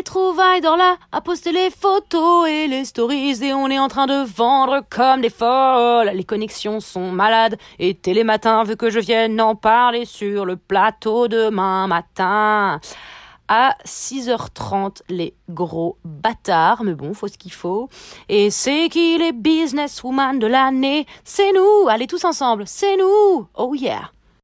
les trouvailles dans la, à poster les photos et les stories. Et on est en train de vendre comme des folles. Les connexions sont malades et Télématin veut que je vienne en parler sur le plateau demain matin. À 6h30 les gros bâtards, mais bon, faut ce qu'il faut. Et c'est qui les businesswoman de l'année? C'est nous. Allez tous ensemble, c'est nous. Oh yeah.